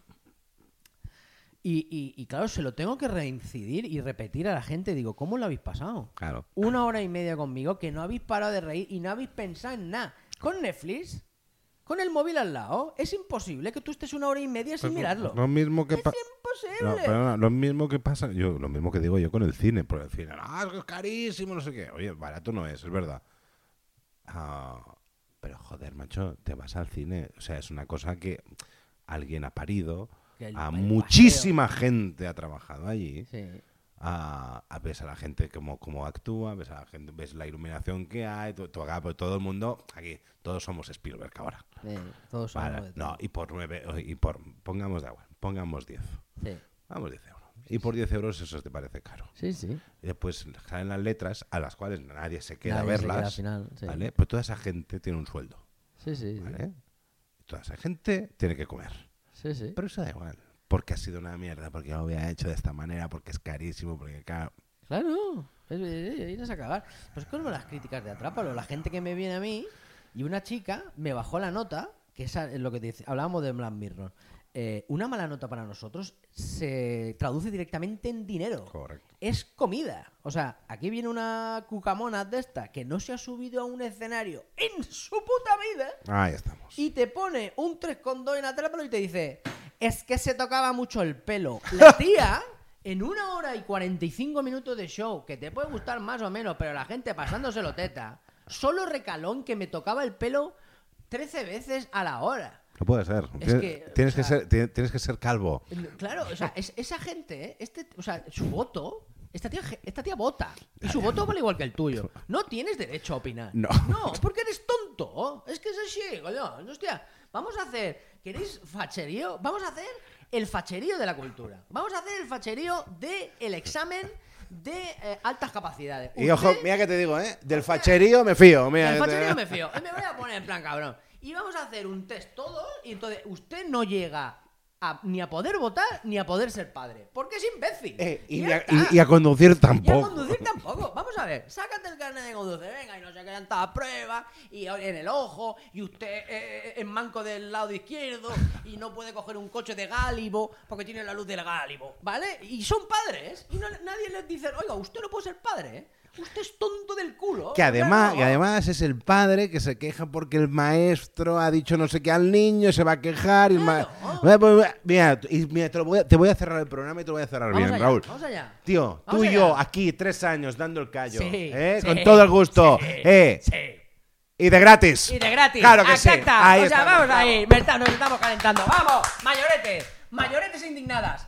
Y, y- y claro, se lo tengo que reincidir y repetir a la gente. Digo, ¿cómo lo habéis pasado? Claro. Una hora y media conmigo que no habéis parado de reír y no habéis pensado en nada. Con Netflix, con el móvil al lado, es imposible que tú estés una hora y media sin Pues mirarlo. Lo mismo que es imposible. lo mismo que pasa, yo, lo mismo que digo yo con el cine, por el cine, ah, es que es carísimo, no sé qué. Oye, barato no es, es verdad. Ah, Pero joder, macho, te vas al cine. O sea, es una cosa que alguien ha parido. El- a el muchísima gente ha trabajado allí. Sí. A, a- ves a la gente cómo, cómo actúa, ves a la gente, ves la iluminación que hay, pues todo el mundo, aquí, todos somos Spielberg ahora. Sí, todos somos Vale, no, y por nueve, y por, pongamos de agua, pongamos 10. Sí. Vamos 10 euros. Y por 10 euros eso te parece caro. Sí, sí. Y después salen las letras a las cuales nadie se queda Nadie a se queda verlas. al final, sí. ¿vale? Pues toda esa gente tiene un sueldo. Sí, sí, sí. ¿vale? Toda esa gente tiene que comer. Sí, sí. Pero eso da igual. Porque ha sido una mierda, porque lo había hecho de esta manera, porque es carísimo, porque claro. Claro, es, es- es irás a cagar. Pues es como las críticas de Atrápalo, la gente que me viene a mí y una chica me bajó la nota, que esa es lo que te dice, hablábamos de Black Mirror. Eh, una mala nota para nosotros se traduce directamente en dinero. Correcto. Es comida. O sea, aquí viene una cucamona de esta que no se ha subido a un escenario en su puta vida Ahí estamos. y te pone un 3,2 en Atrápalo y te dice, es que se tocaba mucho el pelo. La tía, en una hora y 45 minutos de show, que te puede gustar más o menos, pero la gente pasándoselo teta, solo recaló en que me tocaba el pelo 13 veces a la hora. No puede ser. Es Tienes- que, tienes, o que sea- ser, ti- tienes que ser calvo. Claro, o sea, es- esa gente, ¿eh? este, o sea, su voto, esta tía, esta tía vota. Y su voto vale igual que el tuyo. No tienes derecho a opinar. No. No, porque eres tonto. Es que es así, coño. Hostia, vamos a hacer, ¿queréis facherío? Vamos a hacer el facherío de la cultura. Vamos a hacer el facherío del examen de eh, altas capacidades. Y ojo, mira que te digo, ¿eh? Del facherío me fío. Mira el que te- facherío me fío. Me voy a poner en plan cabrón. Y vamos a hacer un test todos. Y entonces usted no llega a- ni a poder votar ni a poder ser padre. Porque es imbécil. Eh, y, a, está. y- y a conducir Y a tampoco. conducir tampoco. Vamos a ver, sácate el carnet de conducir, venga, y no se quedan todas pruebas, y en el ojo, y usted eh, es manco del lado izquierdo, y no puede coger un coche de gálibo porque tiene la luz del gálibo, ¿vale? Y son padres, y no- nadie les dice, oiga, usted no puede ser padre, ¿eh? Usted es tonto del culo. Que además, que además es el padre que se queja porque el maestro ha dicho no sé qué al niño, se va a quejar. Y el ma- Claro. Eh, pues, Mira, y mira, te, voy a, te voy a cerrar el programa y te lo voy a cerrar Vamos bien, allá, Raúl. vamos allá. Tío, Vamos tú y yo allá. aquí tres años dando el callo, Sí, ¿eh? sí, con todo el gusto, sí, ¿eh? sí. y de gratis. Y de gratis. Claro que sí. Exacto. Ahí o sea, estamos, vamos ahí. Está- nos estamos calentando. ¡Vamos! Mayoretes. Mayoretes indignadas.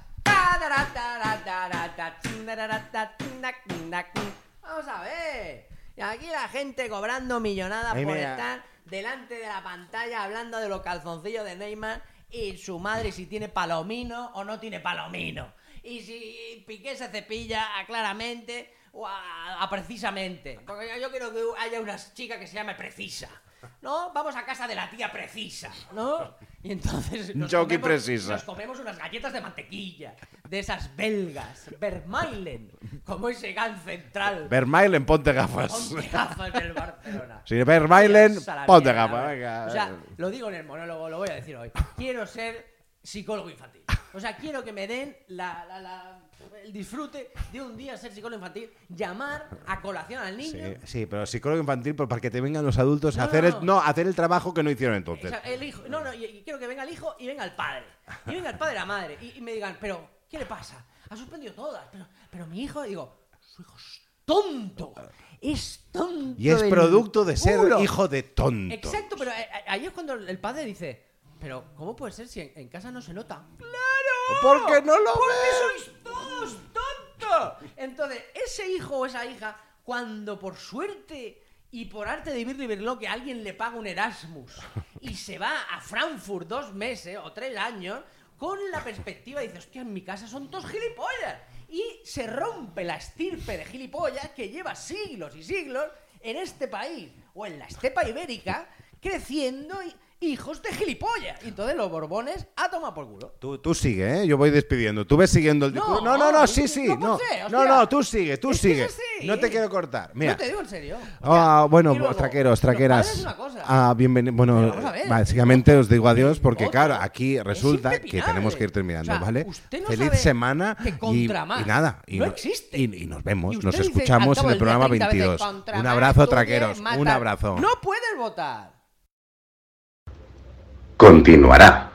Vamos a ver. Y aquí la gente cobrando millonadas por mira. estar delante de la pantalla hablando de los calzoncillos de Neymar y su madre si tiene palomino o no tiene palomino. Y si Piqué se cepilla a claramente o a, a precisamente. Porque yo quiero que haya una chica que se llame Precisa. ¿No? Vamos a casa de la tía Precisa, ¿no? Y entonces nos, Jockey comemos, Precisa. nos comemos unas galletas de mantequilla, de esas belgas, Vermeilen, como ese gan central. Vermeilen, ponte gafas. Ponte gafas del Barcelona. Si la ponte gafas, venga. O sea, lo digo en el monólogo, lo voy a decir hoy. Quiero ser psicólogo infantil. O sea, quiero que me den la, la- la- el disfrute de un día ser psicólogo infantil, llamar a colación al niño. Sí, sí, pero psicólogo infantil pues, para que te vengan los adultos a hacer no, el, no. hacer el trabajo que no hicieron O entonces. sea, el hijo, no, no, y, y quiero que venga el hijo y venga el padre. Y venga el padre y la madre. Y, y me digan, pero, ¿qué le pasa? Ha suspendido todas. Pero, pero mi hijo, digo, su hijo es tonto. Es tonto. Y es producto de ser culo". hijo de tonto. Exacto, pero eh, eh, ahí es cuando el padre dice, pero ¿cómo puede ser si en, en casa no se nota? ¡Claro! Porque no lo Porque sois todos tontos. Entonces, ese hijo o esa hija, cuando por suerte y por arte de vivir librelo que alguien le paga un Erasmus y se va a Frankfurt dos meses o tres años, con la perspectiva dice, hostia, en mi casa son todos gilipollas. Y se rompe la estirpe de gilipollas que lleva siglos y siglos en este país o en la estepa ibérica creciendo y- hijos de gilipollas. Y entonces los borbones a tomar por culo. Tú, tú sigue, ¿eh? Yo voy despidiendo. Tú ves siguiendo el No, discurso. No, no, no, sí, no sí. No, no, no, tú sigue, tú Es sigue. es. No te quiero cortar. Mira. No te digo en serio. Ah, bueno, luego, traqueros, los traqueras. padres una cosa. Ah, bienvenido. Bueno, básicamente os digo adiós porque, Otro. claro, aquí Es resulta que tenemos que ir terminando, O sea, ¿vale? usted no Feliz semana que y, contra más y nada. Y no existe. Y, y nos vemos, Y nos escuchamos en el programa 30 veces, 22. contra Un abrazo, traqueros. Un abrazo. No puedes votar. Continuará.